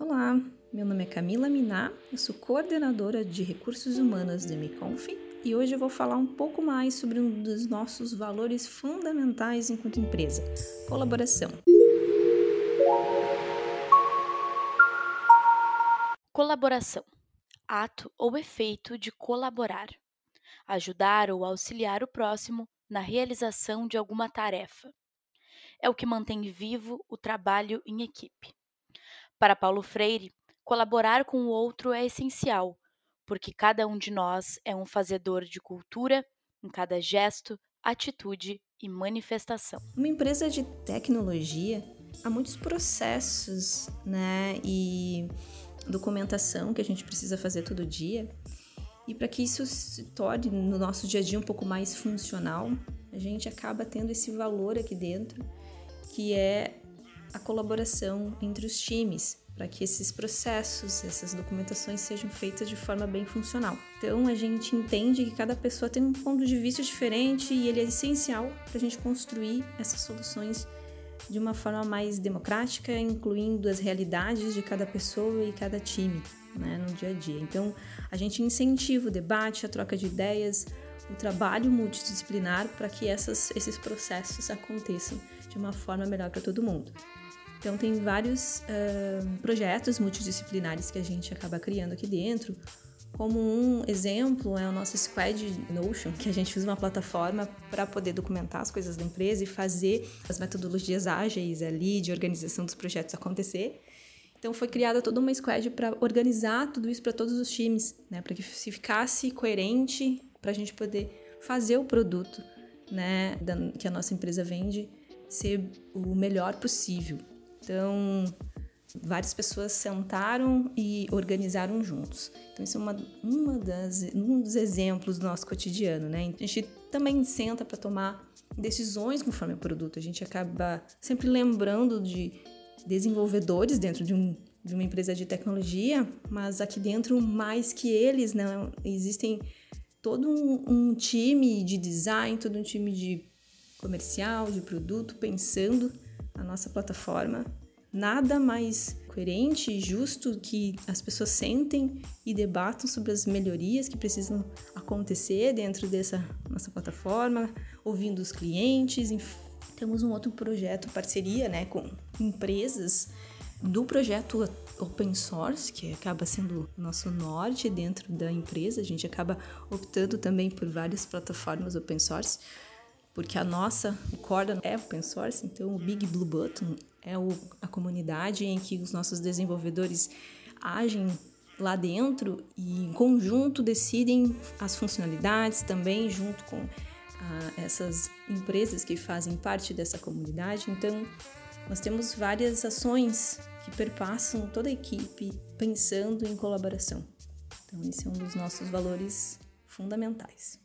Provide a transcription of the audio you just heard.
Olá, meu nome é Camila Miná, eu sou coordenadora de recursos humanos da Miconf e hoje eu vou falar um pouco mais sobre um dos nossos valores fundamentais enquanto empresa: colaboração. Colaboração ato ou efeito de colaborar, ajudar ou auxiliar o próximo na realização de alguma tarefa. É o que mantém vivo o trabalho em equipe. Para Paulo Freire, colaborar com o outro é essencial, porque cada um de nós é um fazedor de cultura em cada gesto, atitude e manifestação. Uma empresa de tecnologia há muitos processos, né, e documentação que a gente precisa fazer todo dia. E para que isso se torne no nosso dia a dia um pouco mais funcional, a gente acaba tendo esse valor aqui dentro, que é a colaboração entre os times, para que esses processos, essas documentações sejam feitas de forma bem funcional. Então a gente entende que cada pessoa tem um ponto de vista diferente e ele é essencial para a gente construir essas soluções de uma forma mais democrática, incluindo as realidades de cada pessoa e cada time né, no dia a dia. Então a gente incentiva o debate, a troca de ideias, o trabalho multidisciplinar para que essas, esses processos aconteçam de uma forma melhor para todo mundo. Então, tem vários uh, projetos multidisciplinares que a gente acaba criando aqui dentro. Como um exemplo é o nosso Squad Notion, que a gente usa uma plataforma para poder documentar as coisas da empresa e fazer as metodologias ágeis ali de organização dos projetos acontecer. Então foi criada toda uma squad para organizar tudo isso para todos os times, né, para que se ficasse coerente, para a gente poder fazer o produto, né, que a nossa empresa vende ser o melhor possível. Então, várias pessoas sentaram e organizaram juntos. Então, isso é uma, uma das, um dos exemplos do nosso cotidiano, né? A gente também senta para tomar decisões conforme o produto. A gente acaba sempre lembrando de desenvolvedores dentro de, um, de uma empresa de tecnologia, mas aqui dentro, mais que eles, né? Existem todo um, um time de design, todo um time de comercial, de produto, pensando a nossa plataforma. Nada mais coerente e justo que as pessoas sentem e debatam sobre as melhorias que precisam acontecer dentro dessa nossa plataforma, ouvindo os clientes. Temos um outro projeto, parceria né, com empresas do projeto open source, que acaba sendo nosso norte dentro da empresa. A gente acaba optando também por várias plataformas open source porque a nossa, o Corda é open source, então o Big Blue Button é o, a comunidade em que os nossos desenvolvedores agem lá dentro e em conjunto decidem as funcionalidades também junto com ah, essas empresas que fazem parte dessa comunidade. Então, nós temos várias ações que perpassam toda a equipe pensando em colaboração. Então, esse é um dos nossos valores fundamentais.